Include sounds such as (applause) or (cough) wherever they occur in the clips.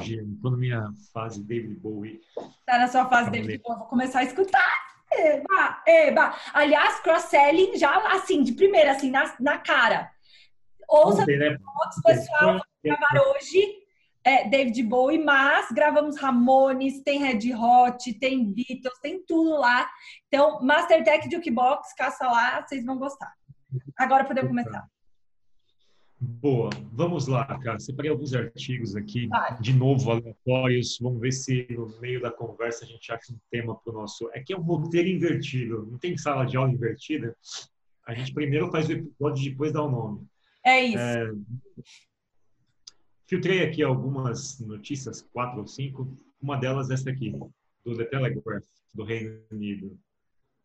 Estou na minha fase David Bowie. tá na sua fase ver. eu vou começar a escutar. Eba, eba. Aliás, cross-selling já assim, de primeira, assim, na, na cara. Ouça Ontem, né? fotos, pessoal, vamos gravar hoje é, David Bowie, mas gravamos Ramones, tem Red Hot, tem Beatles, tem tudo lá. Então, Mastertech Jukebox, caça lá, vocês vão gostar. Agora podemos começar. Boa, vamos lá, cara. Separei alguns artigos aqui, de novo, aleatórios. Vamos ver se no meio da conversa a gente acha um tema para o nosso. É que é um roteiro invertido, não tem sala de aula invertida. A gente primeiro faz o episódio e depois dá o nome. É isso. É, Filtrei aqui algumas notícias, quatro ou cinco. Uma delas essa aqui, do The Telegraph, do Reino Unido.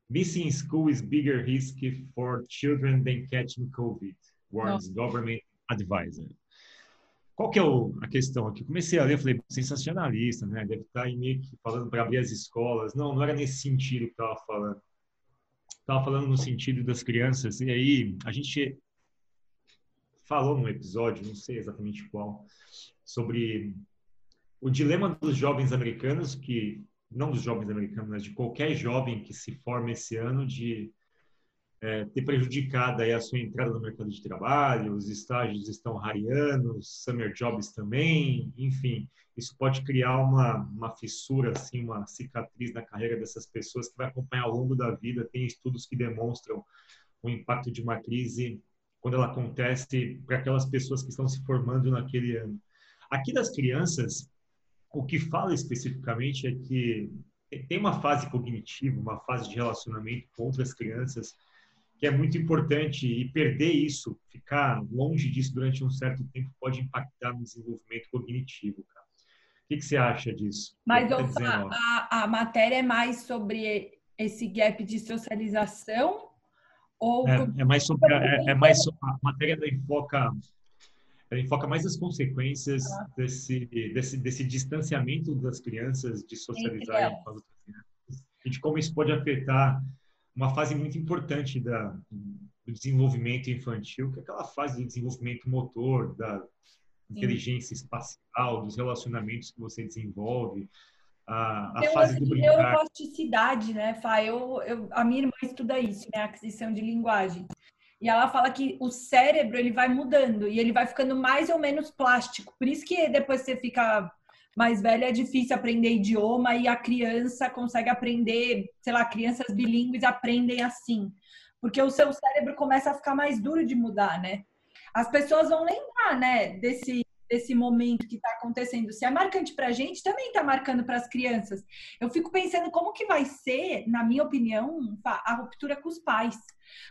Missing school is bigger risk for children than catching COVID, warns government advisor. Qual que é o- a questão aqui? Comecei a ler, falei, sensacionalista, né? Deve estar aí meio que falando para abrir as escolas. Não, não era nesse sentido que estava falando. Estava falando no sentido das crianças. E aí, a gente falou num episódio, não sei exatamente qual, sobre o dilema dos jovens americanos, que não dos jovens americanos, mas de qualquer jovem que se forma esse ano, de é, ter prejudicado aí a sua entrada no mercado de trabalho, os estágios estão rareando, os summer jobs também, enfim, isso pode criar uma, uma fissura, assim, uma cicatriz na carreira dessas pessoas que vai acompanhar ao longo da vida. Tem estudos que demonstram o impacto de uma crise quando ela acontece para aquelas pessoas que estão se formando naquele ano. Aqui das crianças, o que fala especificamente é que tem uma fase cognitiva, uma fase de relacionamento com outras crianças que é muito importante e perder isso, ficar longe disso durante um certo tempo pode impactar no desenvolvimento cognitivo, cara. O que, que você acha disso? Mas Tá dizendo, a, a matéria é mais sobre esse gap de socialização? Ou É, é mais sobre a- é, é mais so- a matéria ela enfoca ela enfoca mais as consequências desse, desse desse distanciamento das crianças de socializarem elas. com as outras crianças e de como isso pode afetar uma fase muito importante da do desenvolvimento infantil, que é aquela fase do desenvolvimento motor, da inteligência espacial, dos relacionamentos que você desenvolve, a, a Tem um fase lance do de brincar. neuroplasticidade, né, Fá? Eu, eu, a minha irmã estuda isso, né? Aquisição de linguagem. E ela fala que o cérebro ele vai mudando e ele vai ficando mais ou menos plástico. Por isso que depois você fica mais velha é difícil aprender idioma e a criança consegue aprender, sei lá, crianças bilíngues aprendem assim. Porque o seu cérebro começa a ficar mais duro de mudar, né? As pessoas vão lembrar, né, desse desse momento que está acontecendo. Se é marcante para a gente, também está marcando para as crianças. Eu fico pensando como que vai ser, na minha opinião, a ruptura com os pais.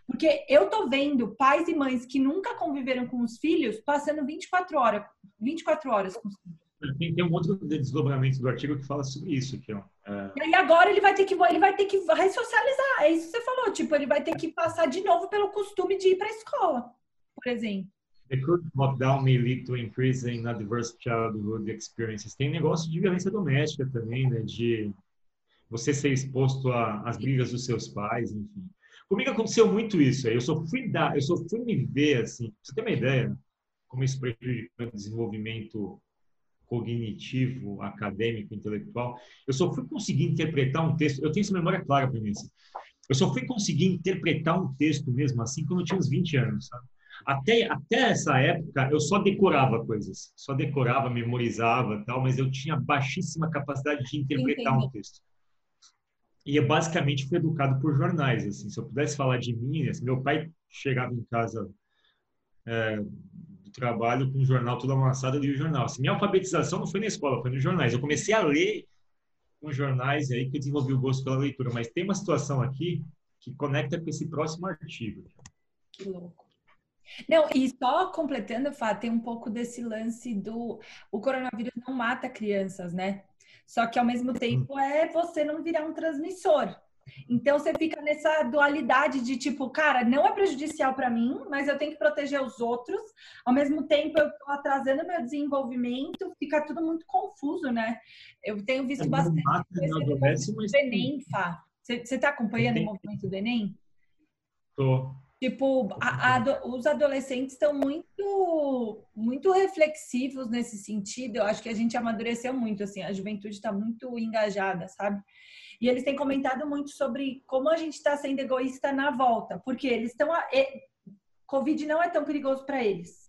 Porque eu tô vendo pais e mães que nunca conviveram com os filhos passando 24 horas, 24 horas com os filhos. Tem, tem um outro desdobramento do artigo que fala sobre isso aqui, ó. É, E aí agora ele vai ter que ele vai ter que ressocializar. É isso que você falou, tipo, ele vai ter que passar de novo pelo costume de ir para a escola, por exemplo. The current lockdown may lead to increase in adverse childhood experiences. Tem negócio de violência doméstica também, né? De você ser exposto às brigas dos seus pais, enfim. Comigo aconteceu muito isso. aí. Eu só fui dar, eu só fui me ver assim. Pra você ter uma ideia, como isso prejudica o desenvolvimento cognitivo, acadêmico, intelectual. Eu só fui conseguir interpretar um texto. Eu tenho essa memória clara para mim. Assim. Eu só fui conseguir interpretar um texto mesmo assim quando eu tinha uns 20 anos, sabe? Até, até essa época, eu só decorava coisas. Só decorava, memorizava tal, mas eu tinha baixíssima capacidade de interpretar um Entendi. texto. E eu basicamente fui educado por jornais. Assim, se eu pudesse falar de mim, assim, meu pai chegava em casa é, trabalho com o jornal todo amassado, eu lia o jornal. Assim, minha alfabetização não foi na escola, foi nos jornais. Eu comecei a ler com jornais aí que eu desenvolvi o gosto pela leitura. Mas tem uma situação aqui que conecta com esse próximo artigo. Que louco. Não, e só completando, Fá, tem um pouco desse lance do o coronavírus não mata crianças, né? Só que ao mesmo tempo é você não virar um transmissor. Então você fica nessa dualidade de tipo, cara, não é prejudicial para mim, mas eu tenho que proteger os outros. Ao mesmo tempo, eu tô atrasando meu desenvolvimento, fica tudo muito confuso, né? Eu tenho visto É, bastante. coisa mas- do Enem, Fá. Você está acompanhando o movimento do Enem? Tô. Tipo, a- a os adolescentes estão muito, muito reflexivos nesse sentido. Eu acho que a gente amadureceu muito, assim, a juventude está muito engajada, sabe? E eles têm comentado muito sobre como a gente está sendo egoísta na volta, porque eles estão. Covid não é tão perigoso para eles.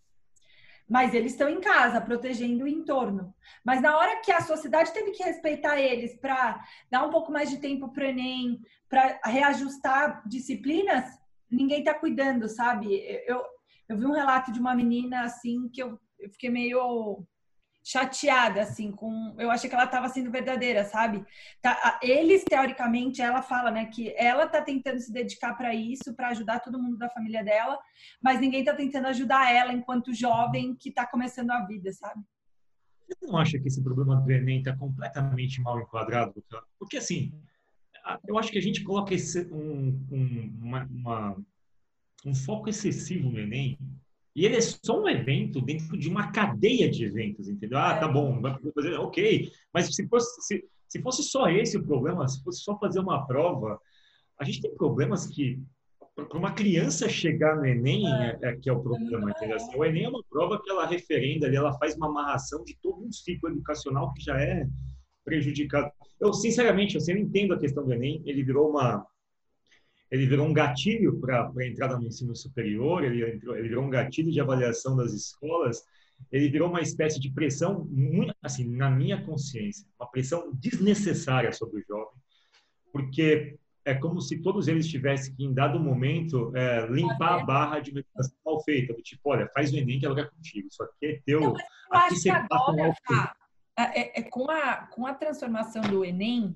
Mas eles estão em casa, protegendo o entorno. Mas na hora que a sociedade teve que respeitar eles para dar um pouco mais de tempo para o Enem, para reajustar disciplinas, ninguém tá cuidando, sabe? Eu, eu vi um relato de uma menina assim que eu, eu fiquei meio chateada assim com eu achei que ela estava sendo verdadeira sabe tá, eles teoricamente ela fala né que ela tá tentando se dedicar para isso para ajudar todo mundo da família dela mas ninguém tá tentando ajudar ela enquanto jovem que tá começando a vida sabe Você não acha que esse problema do Enem está completamente mal enquadrado? Porque, assim, eu acho que a gente coloca esse- um, um, uma- uma- um foco excessivo no Enem e ele é só um evento dentro de uma cadeia de eventos, entendeu? Ah, tá bom, vai fazer, ok. Mas se fosse, se, se fosse só esse o problema, se fosse só fazer uma prova, a gente tem problemas que para uma criança chegar no Enem é, é que é o problema, entendeu? Assim, o Enem é uma prova que ela referenda ali, ela faz uma amarração de todo um ciclo educacional que já é prejudicado. Eu, sinceramente, assim, eu entendo a questão do Enem, ele virou uma ele virou um gatilho para a entrada no ensino superior, ele, entrou, ele virou um gatilho de avaliação das escolas, ele virou uma espécie de pressão, muito, assim, na minha consciência, uma pressão desnecessária sobre o jovem, porque é como se todos eles tivessem que, em dado momento, é, limpar a barra de uma educação mal feita, do tipo, olha, faz o Enem que ela é contigo, isso aqui é teu, Não, aqui você agora, tá, é, é, com, a, com a transformação do Enem,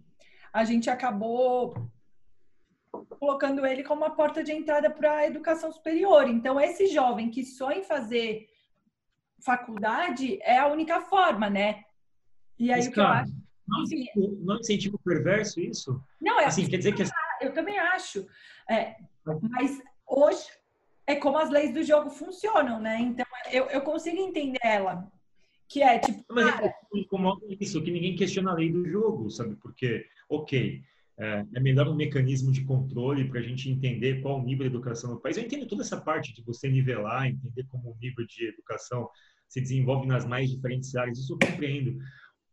a gente acabou colocando ele como uma porta de entrada para a educação superior. Então, esse jovem que sonha em fazer faculdade é a única forma, né? E aí Mas, o que eu acho. não, Enfim, não é incentivo perverso isso? não, é Assim, quer dizer que eu também acho. É, mas hoje é como as leis do jogo funcionam, né? Então eu, eu consigo entender ela. Que é tipo, Mas cara, é isso, que ninguém questiona a lei do jogo, sabe? Porque, ok, é, é melhor um mecanismo de controle para a gente entender qual o nível de educação no país. Eu entendo toda essa parte de você nivelar, entender como o nível de educação se desenvolve nas mais diferentes áreas, isso eu compreendo.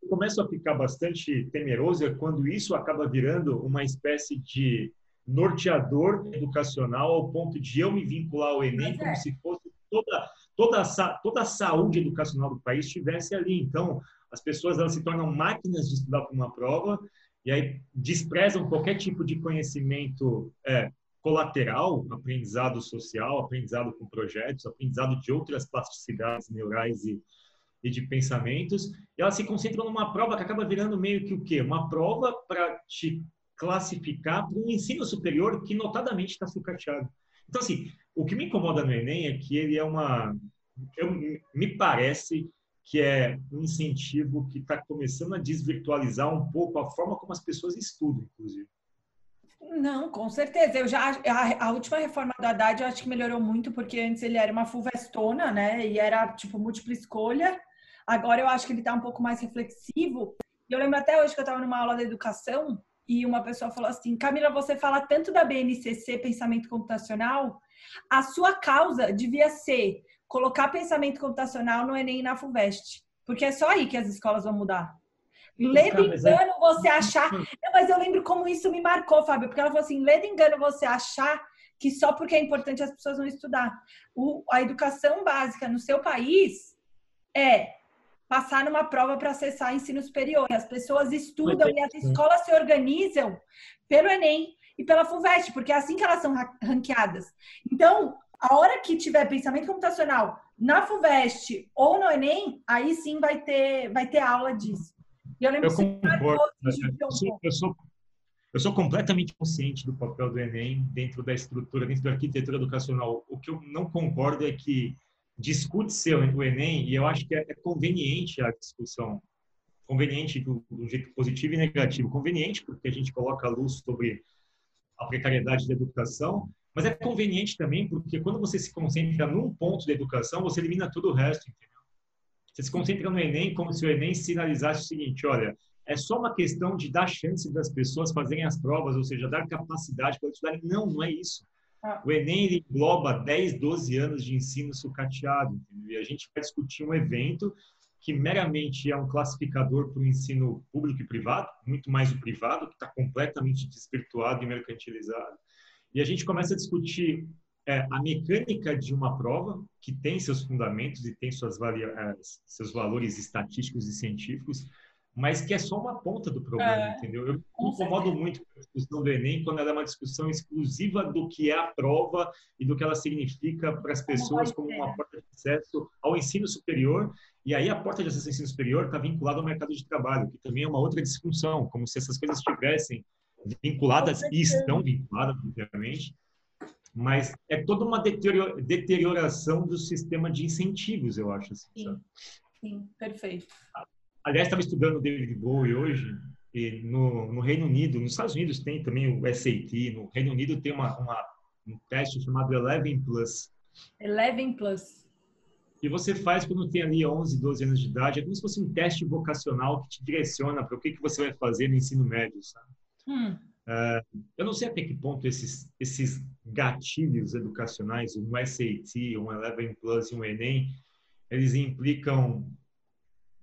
Eu começo a ficar bastante temeroso é quando isso acaba virando uma espécie de norteador educacional ao ponto de eu me vincular ao Enem como é. se fosse toda toda a, toda a saúde educacional do país estivesse ali. Então, as pessoas elas se tornam máquinas de estudar para uma prova e aí desprezam qualquer tipo de conhecimento é, colateral, aprendizado social, aprendizado com projetos, aprendizado de outras plasticidades neurais e, e de pensamentos, e elas se concentram numa prova que acaba virando meio que o quê? Uma prova para te classificar para um ensino superior que notadamente está sucateado. Então, assim, o que me incomoda no Enem é que ele é uma... Eu, me parece que é um incentivo que está começando a desvirtualizar um pouco a forma como as pessoas estudam, inclusive. Não, com certeza. Eu já a, a última reforma do Haddad eu acho que melhorou muito porque antes ele era uma fulvestona, né? E era tipo múltipla escolha. Agora eu acho que ele tá um pouco mais reflexivo. Eu lembro até hoje que eu estava numa aula de educação e uma pessoa falou assim: "Camila, você fala tanto da BNCC, pensamento computacional, a sua causa devia ser colocar pensamento computacional no ENEM e na FUVEST, porque é só aí que as escolas vão mudar." Ledo Cara, mas é- engano você achar não, mas eu lembro como isso me marcou, Fábio, porque ela falou assim: ledo engano você achar que só porque é importante as pessoas vão estudar. O, a educação básica no seu país é passar numa prova para acessar ensino superior. As pessoas estudam é e as escolas se organizam pelo Enem e pela FUVEST, porque é assim que elas são ra- ranqueadas. Então, a hora que tiver pensamento computacional na FUVEST ou no Enem, aí sim vai ter, vai ter aula disso. E eu lembro Eu que concordo. Eu sou, eu sou, eu sou completamente consciente do papel do Enem dentro da estrutura, dentro da arquitetura educacional. O que eu não concordo é que discute-se o Enem, e eu acho que é, é conveniente a discussão, conveniente do, do jeito positivo e negativo. Conveniente porque a gente coloca a luz sobre a precariedade da educação, mas é conveniente também porque quando você se concentra num ponto da educação, você elimina todo o resto, entendeu? Você se concentra no Enem como se o Enem sinalizasse o seguinte, olha, é só uma questão de dar chance das pessoas fazerem as provas, ou seja, dar capacidade para estudarem. Não, não é isso. Ah. O Enem engloba 10, 12 anos de ensino sucateado. Entendeu? E a gente vai discutir um evento que meramente é um classificador para o ensino público e privado, muito mais o privado, que está completamente desvirtuado e mercantilizado. E a gente começa a discutir é, a mecânica de uma prova, que tem seus fundamentos e tem suas é, seus valores estatísticos e científicos, mas que é só uma ponta do problema, é, entendeu? Eu me incomodo muito com a discussão do Enem quando ela é uma discussão exclusiva do que é a prova e do que ela significa para as pessoas como uma porta de acesso ao ensino superior. E aí a porta de acesso ao ensino superior está vinculada ao mercado de trabalho, que também é uma outra disfunção, como se essas coisas estivessem vinculadas e estão vinculadas, obviamente, mas é toda uma deterioração do sistema de incentivos, eu acho. Assim, sim, sim, perfeito. Aliás, estava estudando o David Bowie hoje, e no, no, Reino Unido, nos Estados Unidos tem também o SAT, no Reino Unido tem uma, uma um teste chamado Eleven Plus. Eleven Plus. E você faz quando tem ali 11, 12 anos de idade, é como se fosse um teste vocacional que te direciona para o que, que você vai fazer no ensino médio, sabe? Hum. Uh, eu não sei até que ponto esses, esses gatilhos educacionais, um SAT, um Eleven Plus e um Enem, eles implicam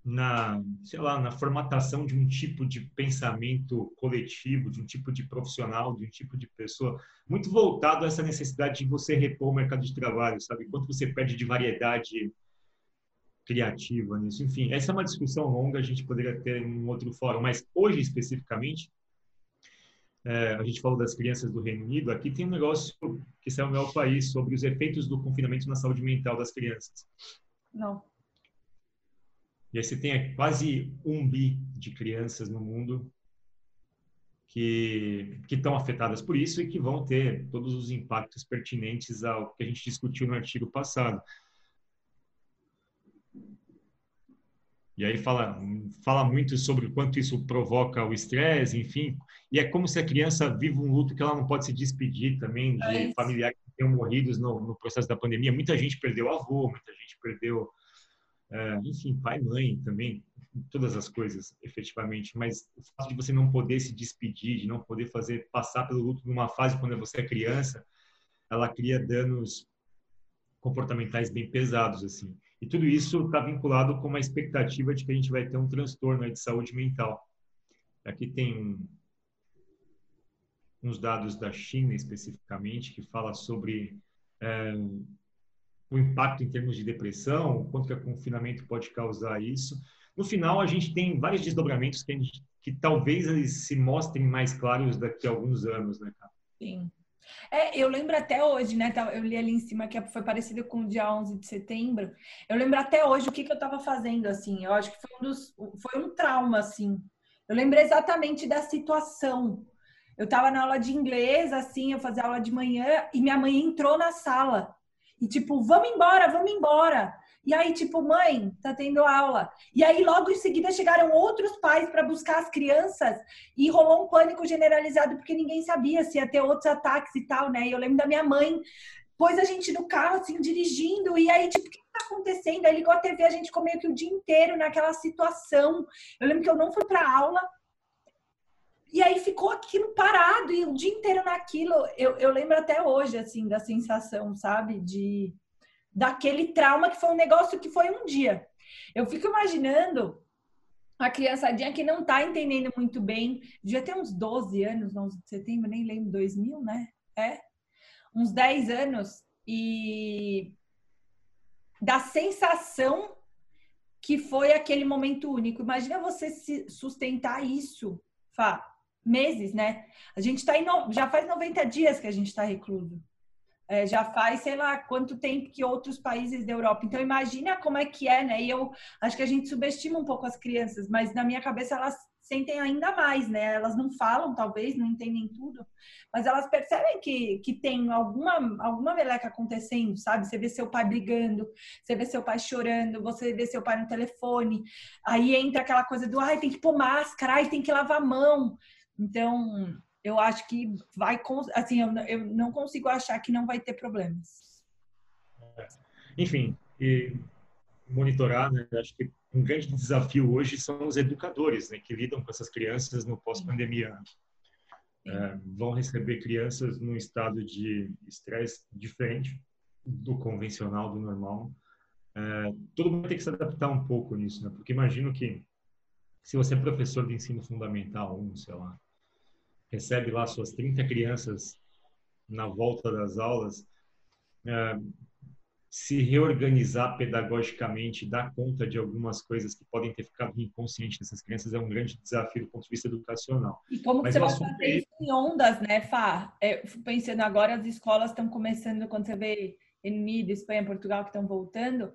na, sei lá, na formatação de um tipo de pensamento coletivo, de um tipo de profissional, de um tipo de pessoa, muito voltado a essa necessidade de você repor o mercado de trabalho, sabe? Quanto você perde de variedade criativa nisso. Enfim, essa é uma discussão longa, a gente poderia ter em um outro fórum, mas hoje especificamente, é, a gente falou das crianças do Reino Unido, aqui tem um negócio que saiu no meu país sobre os efeitos do confinamento na saúde mental das crianças. Não. E aí você tem quase um bi de crianças no mundo que, que estão afetadas por isso e que vão ter todos os impactos pertinentes ao que a gente discutiu no artigo passado. E aí fala, fala muito sobre o quanto isso provoca o estresse, enfim. E é como se a criança vive um luto que ela não pode se despedir também de é familiares que tenham morrido no, no, processo da pandemia. Muita gente perdeu avô, muita gente perdeu é, enfim, pai, mãe também, todas as coisas, efetivamente. Mas o fato de você não poder se despedir, de não poder fazer passar pelo luto numa fase quando você é criança, ela cria danos comportamentais bem pesados, assim. E tudo isso está vinculado com uma expectativa de que a gente vai ter um transtorno de saúde mental. Aqui tem uns dados da China especificamente que fala sobre é, o impacto em termos de depressão, quanto que o confinamento pode causar isso. No final, a gente tem vários desdobramentos que, gente, que talvez eles se mostrem mais claros daqui a alguns anos, né, cara? Sim. É, eu lembro até hoje, né? Eu li ali em cima que foi parecido com o dia 11 de setembro. Eu lembro até hoje o que, que eu estava fazendo, assim. Eu acho que foi um, dos, foi um trauma, assim. Eu lembro exatamente da situação. Eu estava na aula de inglês, assim, eu fazia aula de manhã e minha mãe entrou na sala. E tipo, vamos embora, vamos embora. E aí, tipo, mãe, tá tendo aula. E aí, logo em seguida, chegaram outros pais para buscar as crianças e rolou um pânico generalizado, porque ninguém sabia se ia ter outros ataques e tal, né? E eu lembro da minha mãe, pôs a gente no carro, assim, dirigindo, e aí, tipo, o que tá acontecendo? Aí ligou a TV, a gente ficou meio que o dia inteiro naquela situação. Eu lembro que eu não fui pra aula, e aí ficou aquilo parado e o dia inteiro naquilo. Eu, eu lembro até hoje, assim, da sensação, sabe? De daquele trauma que foi um negócio que foi um dia. Eu fico imaginando a criançadinha que não tá entendendo muito bem, devia ter uns 12 anos, 11 de setembro, nem lembro, 2000, né? É, uns 10 anos, e da sensação que foi aquele momento único. Imagina você se sustentar isso, Fá, meses, né? A gente está no... já faz 90 dias que a gente está recluso. É, já faz, sei lá, quanto tempo que outros países da Europa. Então, imagina como é que é, né? E eu acho que a gente subestima um pouco as crianças, mas na minha cabeça elas sentem ainda mais, né? Elas não falam, talvez, não entendem tudo, mas elas percebem que, que tem alguma, alguma meleca acontecendo, sabe? Você vê seu pai brigando, você vê seu pai chorando, você vê seu pai no telefone, aí entra aquela coisa do, ai, tem que pôr máscara, ai, tem que lavar a mão. Então, eu acho que vai, assim, eu, eu não consigo achar que não vai ter problemas. Enfim, e monitorar, né? Acho que um grande desafio hoje são os educadores, né, que lidam com essas crianças no pós-pandemia. É, vão receber crianças num estado de estresse diferente do convencional, do normal. É, todo mundo tem que se adaptar um pouco nisso, né? Porque imagino que se você é professor de ensino fundamental, um, sei lá, recebe lá suas 30 crianças na volta das aulas, é, se reorganizar pedagogicamente, dar conta de algumas coisas que podem ter ficado inconscientes dessas crianças é um grande desafio do ponto de vista educacional. E como Mas você vai fazer é... isso em ondas, né, Fá? É, pensando agora, as escolas estão começando, quando você vê Unido, Espanha, Portugal que estão voltando,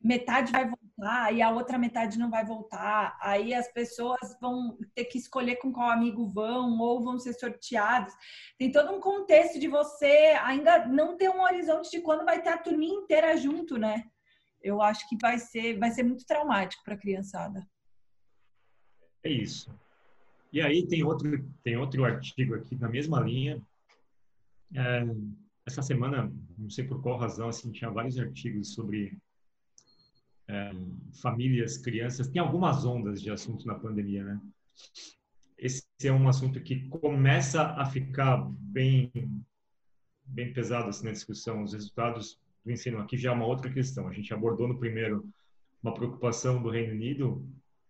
metade vai voltar e a outra metade não vai voltar. Aí as pessoas vão ter que escolher com qual amigo vão ou vão ser sorteados. Tem todo um contexto de você ainda não ter um horizonte de quando vai ter a turminha inteira junto, né? Eu acho que vai ser, vai ser muito traumático para a criançada. É isso. E aí tem outro, tem outro artigo aqui na mesma linha. É essa semana, não sei por qual razão, assim, tinha vários artigos sobre é, famílias, crianças. Tem algumas ondas de assunto na pandemia, né? Esse é um assunto que começa a ficar bem, bem pesado assim, na discussão. Os resultados do ensino aqui já é uma outra questão. A gente abordou no primeiro uma preocupação do Reino Unido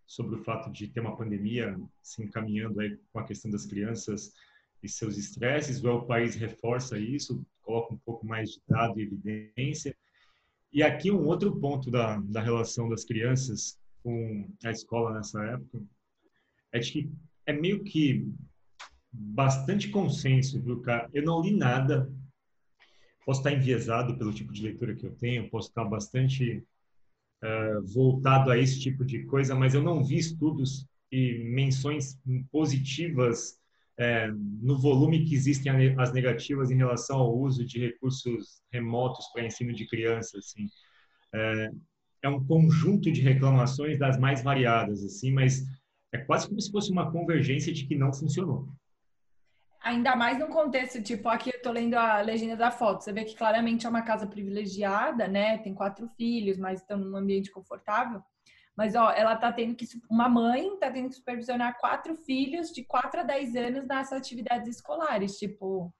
sobre o fato de ter uma pandemia se encaminhando aí com a questão das crianças e seus estresses, o país reforça isso, coloca um pouco mais de dado e evidência. E aqui um outro ponto da, da relação das crianças com a escola nessa época é de que é meio que bastante consenso, viu, cara? Eu não li nada, posso estar enviesado pelo tipo de leitura que eu tenho, posso estar bastante uh, voltado a esse tipo de coisa, mas eu não vi estudos e menções positivas é, no volume que existem as negativas em relação ao uso de recursos remotos para ensino de crianças, assim. É, é, um conjunto de reclamações das mais variadas, assim, mas é quase como se fosse uma convergência de que não funcionou. Ainda mais no contexto, tipo, aqui eu tô lendo a legenda da foto, você vê que claramente é uma casa privilegiada, né? Tem quatro filhos, mas estão num ambiente confortável. Mas, ó, ela tá tendo que. Uma mãe tá tendo que supervisionar quatro filhos de 4 a 10 anos nas atividades escolares. Tipo,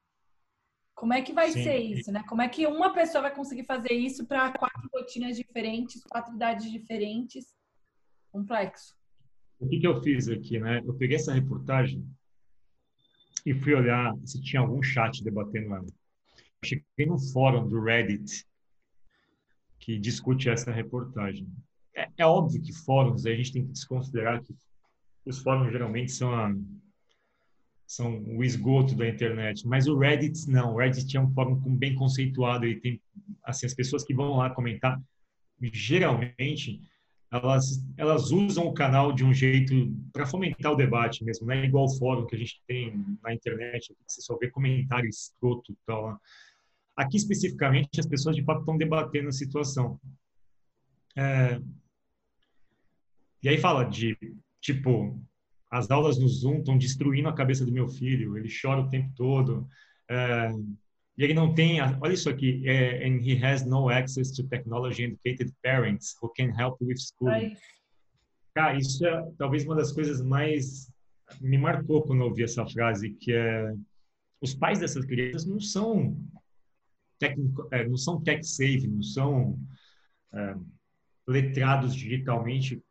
como é que vai Sim. ser isso, né? Como é que uma pessoa vai conseguir fazer isso para quatro rotinas diferentes, quatro idades diferentes? Complexo. O que, que eu fiz aqui, né? Eu peguei essa reportagem e fui olhar se tinha algum chat debatendo ela. cheguei no fórum do Reddit que discute essa reportagem é, é, óbvio que fóruns, a gente tem que desconsiderar que os fóruns geralmente são, a, são o esgoto da internet, mas o Reddit não. O Reddit é um fórum bem conceituado e tem, assim, as pessoas que vão lá comentar, geralmente, elas, elas usam o canal de um jeito para fomentar o debate mesmo, não é igual o fórum que a gente tem na internet, que você só vê comentário escroto e tal. Aqui, especificamente, as pessoas de fato estão debatendo a situação. É, e aí fala de, tipo, as aulas no Zoom estão destruindo a cabeça do meu filho, ele chora o tempo todo. É, e ele não tem, olha isso aqui, é, and he has no access to technology educated parents who can help with school. Cara, isso é talvez uma das coisas mais me marcou quando eu ouvi essa frase, que é os pais dessas crianças não são técnico, é, não são tech save, não são é, letrados digitalmente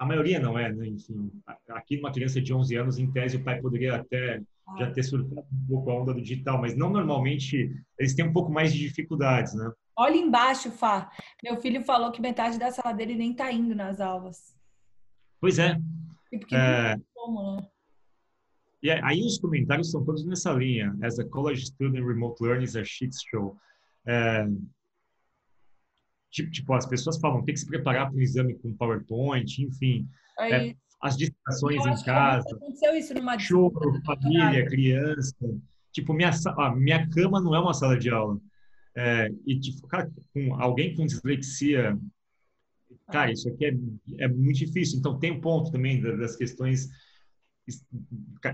a maioria não é, né? Enfim, aqui uma criança de 11 anos, em tese, o pai poderia até já ter surfado um pouco a onda do digital, mas não normalmente, eles têm um pouco mais de dificuldades, né? Olha embaixo, Fá. Meu filho falou que metade da sala dele nem tá indo nas aulas. Pois é. E porque é... como, né? E aí os comentários são todos nessa linha. As a college student, remote learning is a shit show. É, tipo, tipo, as pessoas falam, tem que se preparar para o exame com PowerPoint, enfim. É, as distrações em casa. Aconteceu isso numa Choro, família, criança. Tipo, minha, minha cama não é uma sala de aula. É, e, tipo, cara, com alguém com dislexia, cara, isso aqui é, é muito difícil. Então, tem um ponto também das questões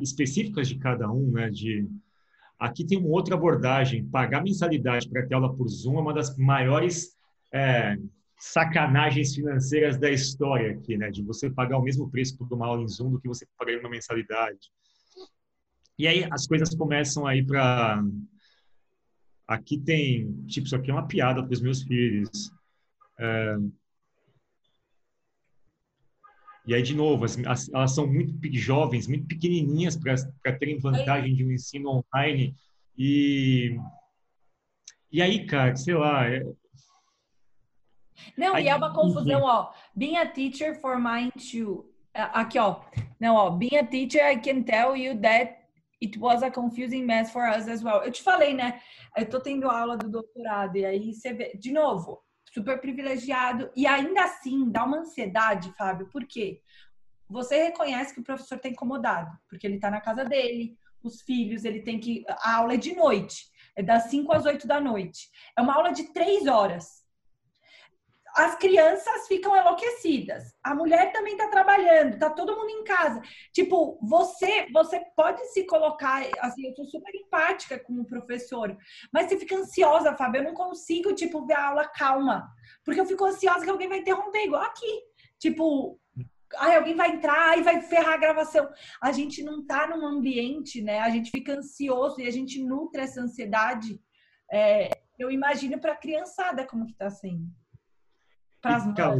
específicas de cada um, né? De, aqui tem uma outra abordagem. Pagar mensalidade para ter aula por Zoom é uma das maiores é, sacanagens financeiras da história aqui, né? De você pagar o mesmo preço por uma aula em Zoom do que você pagaria uma mensalidade. E aí as coisas começam aí para aqui tem tipo isso aqui é uma piada para os meus filhos. É... E aí de novo, as, as, elas são muito jovens, muito pequenininhas para terem vantagem de um ensino online e e aí, cara, sei lá, é, não, e é uma confusão, ó. Being a teacher for mine too. Aqui, ó. Não, ó. Being a teacher, I can tell you that it was a confusing mess for us as well. Eu te falei, né? Eu tô tendo aula do doutorado e aí você vê, de novo, super privilegiado e ainda assim dá uma ansiedade, Fábio. Por quê? Você reconhece que o professor tá incomodado, porque ele tá na casa dele, os filhos, ele tem que. A aula é de noite, é das 5 às 8 da noite. É uma aula de três horas as crianças ficam enlouquecidas. A mulher também está trabalhando, tá todo mundo em casa. Tipo, você, você pode se colocar, assim, eu tô super empática com o professor, mas você fica ansiosa, Fábio. Eu não consigo, tipo, ver a aula calma, porque eu fico ansiosa que alguém vai interromper, igual aqui. Tipo, ai, alguém vai entrar e vai ferrar a gravação. A gente não tá num ambiente, né? A gente fica ansioso e a gente nutre essa ansiedade. É, eu imagino para a criançada como que tá sendo para Cara,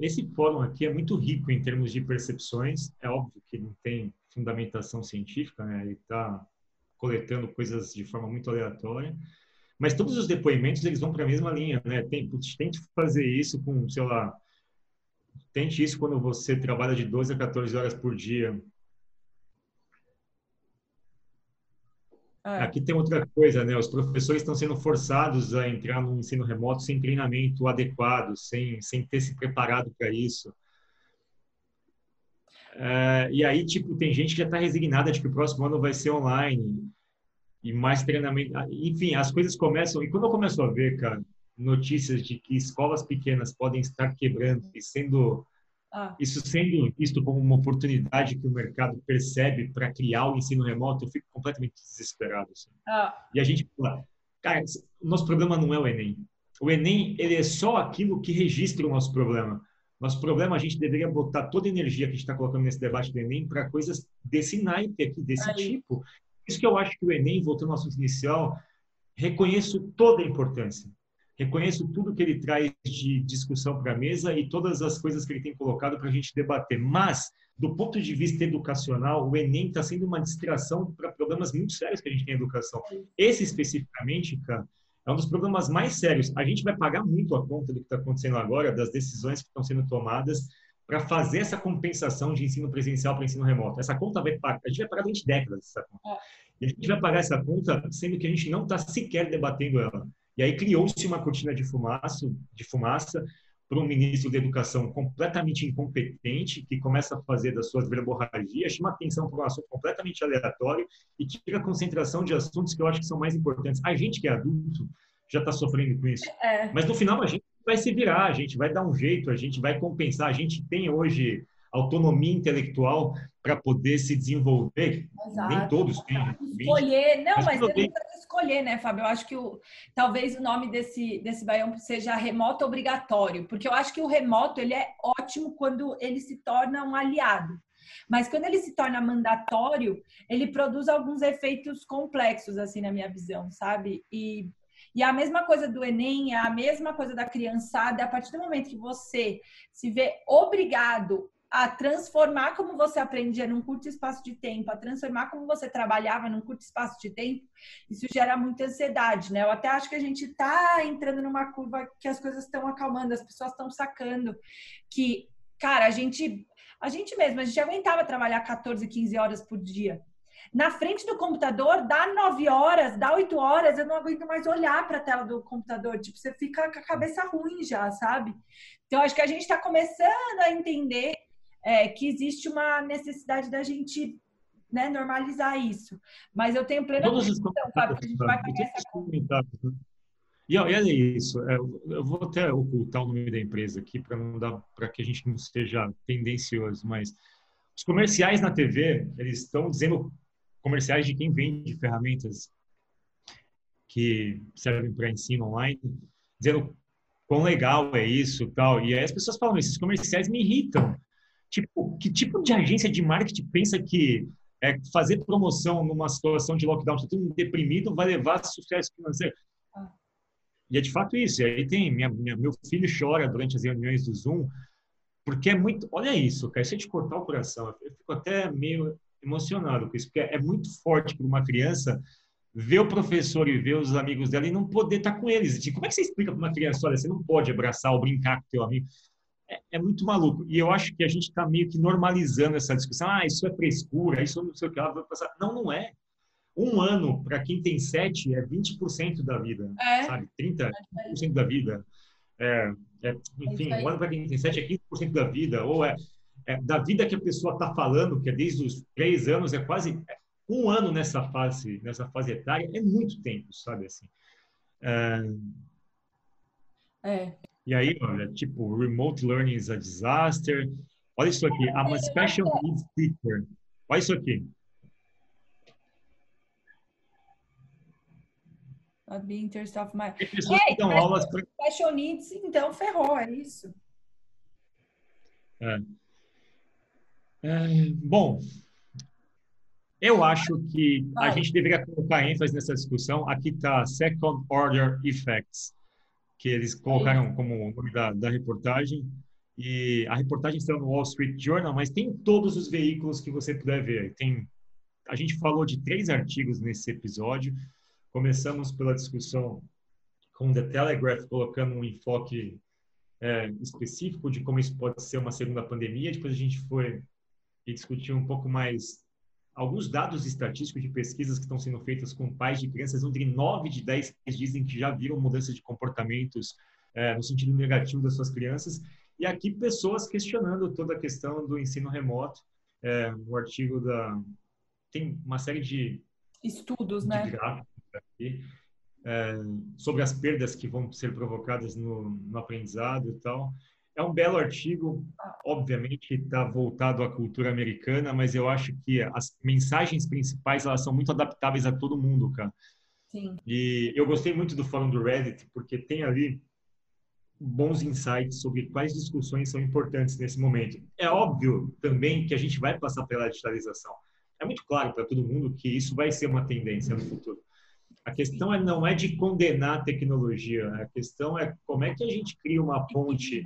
esse fórum aqui é muito rico em termos de percepções. É óbvio que não tem fundamentação científica, né? Ele está coletando coisas de forma muito aleatória. Mas todos os depoimentos eles vão para a mesma linha, né? Tem, tente fazer isso com, sei lá, tente isso quando você trabalha de 12 a 14 horas por dia É. Aqui tem outra coisa, né? Os professores estão sendo forçados a entrar no ensino remoto sem treinamento adequado, sem, sem ter se preparado para isso. É, e aí, tipo, tem gente que já está resignada de que o próximo ano vai ser online e mais treinamento. Enfim, as coisas começam. E quando eu começo a ver, cara, notícias de que escolas pequenas podem estar quebrando e sendo ah. Isso sendo visto como uma oportunidade que o mercado percebe para criar o ensino remoto, eu fico completamente desesperado. Assim. Ah. E a gente fala, cara, o nosso problema não é o Enem. O Enem, ele é só aquilo que registra o nosso problema. Nosso problema, a gente deveria botar toda a energia que a gente está colocando nesse debate do Enem para coisas desse naipe aqui, desse Aí. tipo. Isso que eu acho que o Enem, voltando ao assunto inicial, reconheço toda a importância reconheço tudo que ele traz de discussão para a mesa e todas as coisas que ele tem colocado para a gente debater. Mas, do ponto de vista educacional, o Enem está sendo uma distração para problemas muito sérios que a gente tem em educação. Esse, especificamente, cara, é um dos problemas mais sérios. A gente vai pagar muito a conta do que está acontecendo agora, das decisões que estão sendo tomadas para fazer essa compensação de ensino presencial para ensino remoto. Essa conta vai pagar, a gente vai pagar durante décadas essa conta. É. E a gente vai pagar essa conta sendo que a gente não está sequer debatendo ela. E aí criou-se uma cortina de fumaça, de fumaça para um ministro da Educação completamente incompetente, que começa a fazer das suas verborragias, chama atenção para um assunto completamente aleatório e tira a concentração de assuntos que eu acho que são mais importantes. A gente que é adulto já está sofrendo com isso. É. Mas no final a gente vai se virar, a gente vai dar um jeito, a gente vai compensar. A gente tem hoje autonomia intelectual para poder se desenvolver. Exato. Nem todos têm. Escolher, não, mas, mas não escolher, né, Fábio? Eu acho que o, talvez o nome desse, desse baião seja remoto obrigatório, porque eu acho que o remoto ele é ótimo quando ele se torna um aliado. Mas quando ele se torna mandatório, ele produz alguns efeitos complexos, assim, na minha visão, sabe? E, e a mesma coisa do Enem, a mesma coisa da criançada, a partir do momento que você se vê obrigado a transformar como você aprendia num curto espaço de tempo, a transformar como você trabalhava num curto espaço de tempo, isso gera muita ansiedade, né? Eu até acho que a gente está entrando numa curva que as coisas estão acalmando, as pessoas estão sacando que, cara, a gente, a gente mesmo, a gente aguentava trabalhar 14, 15 horas por dia. na frente do computador, dá nove horas, dá oito horas, eu não aguento mais olhar para a tela do computador. Tipo, você fica com a cabeça ruim já, sabe? Então, acho que a gente está começando a entender é, que existe uma necessidade da gente né, normalizar isso. Mas eu tenho plena convicção, Fábio, que a gente vai essa? E olha isso, é, eu vou até ocultar o nome da empresa aqui para não dar para que a gente não seja tendencioso, mas os comerciais na TV, eles estão dizendo comerciais de quem vende ferramentas que servem para ensino online, dizendo quão legal é isso, tal. E aí as pessoas falam, esses comerciais me irritam. Tipo, que tipo de agência de marketing pensa que é, fazer promoção numa situação de lockdown, todo mundo deprimido, vai levar sucesso financeiro? Ah. E é de fato isso. E aí tem, minha, minha, meu filho chora durante as reuniões do Zoom, porque é muito. Olha isso, cara, isso é de cortar o coração. Eu fico até meio emocionado com isso, porque é muito forte para uma criança ver o professor e ver os amigos dela e não poder estar tá com eles. Tipo, como é que você explica para uma criança, olha, você não pode abraçar ou brincar com teu amigo? É, é muito maluco. E eu acho que a gente está meio que normalizando essa discussão. Ah, isso é frescura, isso não sei o que ela vai passar. Não, não é. Um ano, para quem tem sete, é 20% da vida, é. sabe? 30% da vida. É, é, enfim, é um ano para quem tem 7 é 15% da vida, ou é, é da vida que a pessoa está falando, que é desde os 3 anos, é quase é, um ano nessa fase, nessa fase etária, é muito tempo, sabe assim. É, é. E aí, olha, tipo, remote learning is a disaster. Olha isso aqui, I'm a special needs teacher. Olha isso aqui. Not being interest of my... Tem pessoas que dão aulas para... Special needs, então ferrou, é isso. É. É, bom, eu acho que a gente deveria colocar ênfase nessa discussão. Aqui está Second Order Effects, que eles colocaram como nome da, da reportagem. E a reportagem está no Wall Street Journal, mas tem todos os veículos que você puder ver. Tem, a gente falou de três artigos nesse episódio. Começamos pela discussão com The Telegraph, colocando um enfoque é, específico de como isso pode ser uma segunda pandemia. Depois a gente foi e discutiu um pouco mais alguns dados estatísticos de pesquisas que estão sendo feitas com pais de crianças, onde 9 de 10 dizem que já viram mudanças de comportamentos é, no sentido negativo das suas crianças. E aqui pessoas questionando toda a questão do ensino remoto. É, o artigo da... Tem uma série de... Estudos, de né? Aqui, é, sobre as perdas que vão ser provocadas no, no aprendizado e tal. É um belo artigo, obviamente está voltado à cultura americana, mas eu acho que as mensagens principais elas são muito adaptáveis a todo mundo, cara. Sim. E eu gostei muito do fórum do Reddit porque tem ali bons insights sobre quais discussões são importantes nesse momento. É óbvio também que a gente vai passar pela digitalização. É muito claro para todo mundo que isso vai ser uma tendência no futuro. A questão é, não é de condenar a tecnologia, a questão é como é que a gente cria uma ponte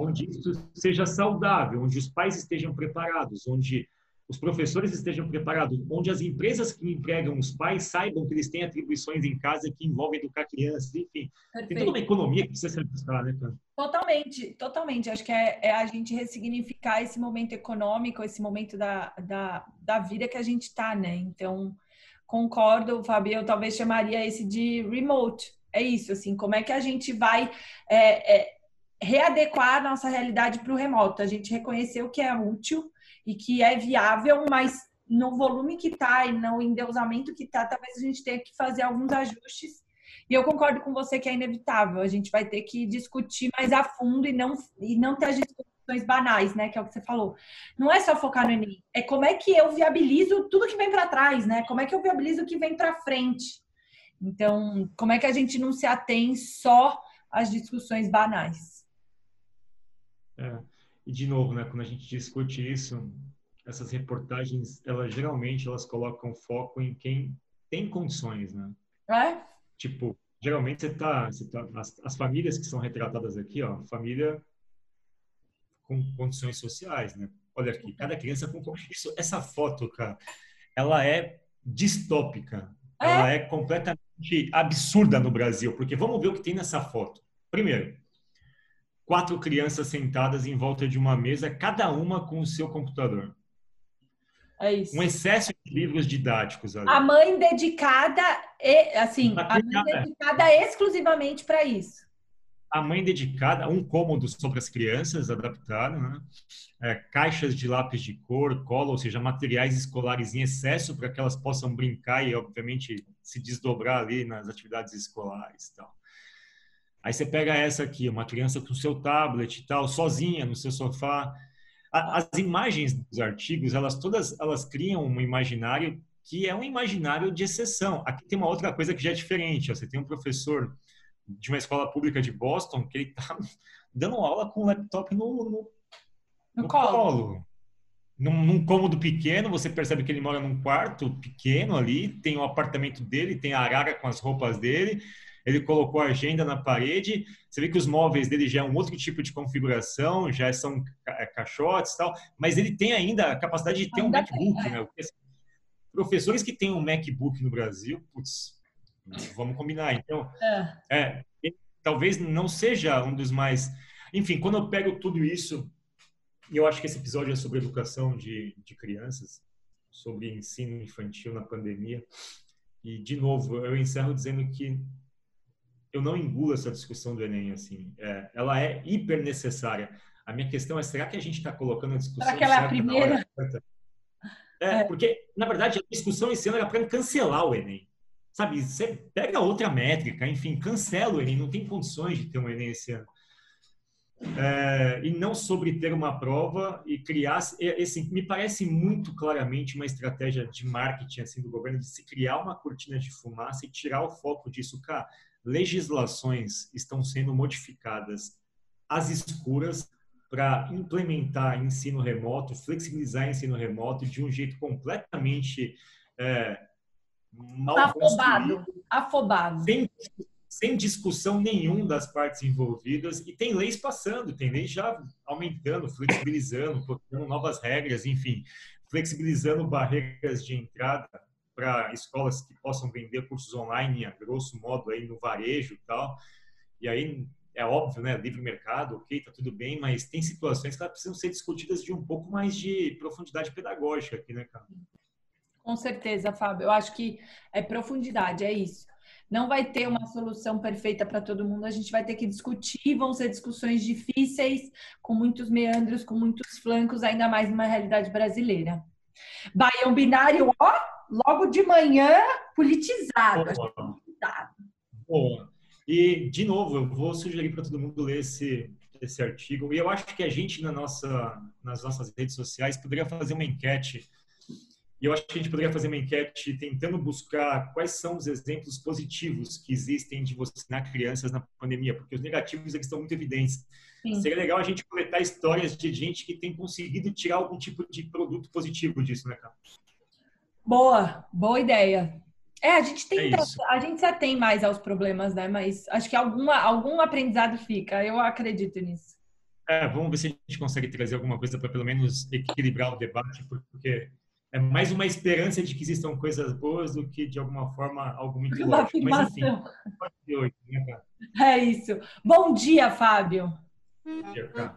onde isso seja saudável, onde os pais estejam preparados, onde os professores estejam preparados, onde as empresas que empregam os pais saibam que eles têm atribuições em casa que envolvem educar crianças, enfim. Perfeito. Tem toda uma economia que precisa ser ajustada, né, cara? Totalmente, totalmente. Acho que é, é, a gente ressignificar esse momento econômico, esse momento da, da, da vida que a gente está, né? Então, concordo, Fabio, eu talvez chamaria esse de remote. É isso, assim, como é que a gente vai é, é, readequar a nossa realidade para o remoto? A gente reconheceu que é útil e que é viável, mas no volume que está e no endeusamento que está, talvez a gente tenha que fazer alguns ajustes. E eu concordo com você que é inevitável. A gente vai ter que discutir mais a fundo e não, e não ter as questões banais, né? Que é o que você falou. Não é só focar no Enem, é como é que eu viabilizo tudo que vem para trás, né? Como é que eu viabilizo o que vem para frente. Então, como é que a gente não se atém só às discussões banais? É. E de novo, né? Quando a gente discute isso, essas reportagens, elas geralmente elas colocam foco em quem tem condições, né? É? Tipo, geralmente você tá, você tá as, as famílias que são retratadas aqui, ó, família com condições sociais, né? Olha aqui, cada criança com isso, essa foto, cara, ela é distópica. É? Ela é completamente absurda no Brasil, porque vamos ver o que tem nessa foto. Primeiro, quatro crianças sentadas em volta de uma mesa, cada uma com o seu computador. É isso. Um excesso de livros didáticos ali. A mãe dedicada, assim, a mãe dedicada exclusivamente para isso. A mãe dedicada, um cômodo sobre as crianças adaptado, né? É, caixas de lápis de cor, cola, ou seja, materiais escolares em excesso para que elas possam brincar e, obviamente, se desdobrar ali nas atividades escolares e tal. Aí você pega essa aqui, uma criança com seu tablet e tal, sozinha no seu sofá, as imagens dos artigos, elas todas elas criam um imaginário que é um imaginário de exceção. Aqui tem uma outra coisa que já é diferente. Você tem um professor de uma escola pública de Boston que ele está (laughs) dando aula com o laptop no, no, no, no colo. colo. Num, num, cômodo pequeno, você percebe que ele mora num quarto pequeno ali, tem o apartamento dele, tem a arara com as roupas dele, ele colocou a agenda na parede. Você vê que os móveis dele já é um outro tipo de configuração, já são é, caixotes e tal, mas ele tem ainda a capacidade de ter ainda um MacBook, tem, é. né? Assim, professores que têm um MacBook no Brasil, putz, vamos combinar. Então, é. é, talvez não seja um dos mais. Enfim, quando eu pego tudo isso, e eu acho que esse episódio é sobre educação de, de crianças, sobre ensino infantil na pandemia. E, de novo, eu encerro dizendo que eu não engulo essa discussão do Enem, assim. É, ela é hiper necessária. A minha questão é, será que a gente está colocando a discussão Será que ela é a primeira? (laughs) É, é, porque, na verdade, a discussão esse ano era para cancelar o Enem. Sabe, você pega outra métrica, enfim, cancela o Enem, não tem condições de ter um Enem esse ano. É, e não sobre ter uma prova e criar, esse, me parece muito claramente uma estratégia de marketing assim do governo de se criar uma cortina de fumaça e tirar o foco disso, cara legislações estão sendo modificadas às escuras para implementar ensino remoto, flexibilizar ensino remoto de um jeito completamente é, mal afobado, afobado. Sem, sem discussão nenhum das partes envolvidas e tem leis passando, tem leis já aumentando, flexibilizando, colocando novas regras, enfim, flexibilizando barreiras de entrada para escolas que possam vender cursos online, a grosso modo, aí no varejo e tal. E aí, é óbvio, né? Livre mercado, ok, tá tudo bem, mas tem situações que precisam ser discutidas de um pouco mais de profundidade pedagógica aqui, né, cara? Com certeza, Fábio. Eu acho que é profundidade, é isso. Não vai ter uma solução perfeita para todo mundo, a gente vai ter que discutir, vão ser discussões difíceis, com muitos meandros, com muitos flancos, ainda mais numa realidade brasileira. Baião binário, ó, logo de manhã, politizado. Boa. politizado. Boa. E, de novo, eu vou sugerir para todo mundo ler esse, esse artigo. E eu acho que a gente, na nossa, nas nossas redes sociais, poderia fazer uma enquete. E eu acho que a gente poderia fazer uma enquete tentando buscar quais são os exemplos positivos que existem de vacinar crianças na pandemia, porque os negativos eles estão muito evidentes. Sim. Seria legal a gente coletar histórias de gente que tem conseguido tirar algum tipo de produto positivo disso, né, cara? Boa, boa ideia. É, a gente tem, é a gente se atém mais aos problemas, né? Mas acho que alguma, algum aprendizado fica. Eu acredito nisso. É, vamos ver se a gente consegue trazer alguma coisa para pelo menos equilibrar o debate, porque é mais uma esperança de que existam coisas boas do que de alguma forma algo muito lógico. Mas enfim, hoje, né, É isso. Bom dia, Fábio. Bom dia, cara.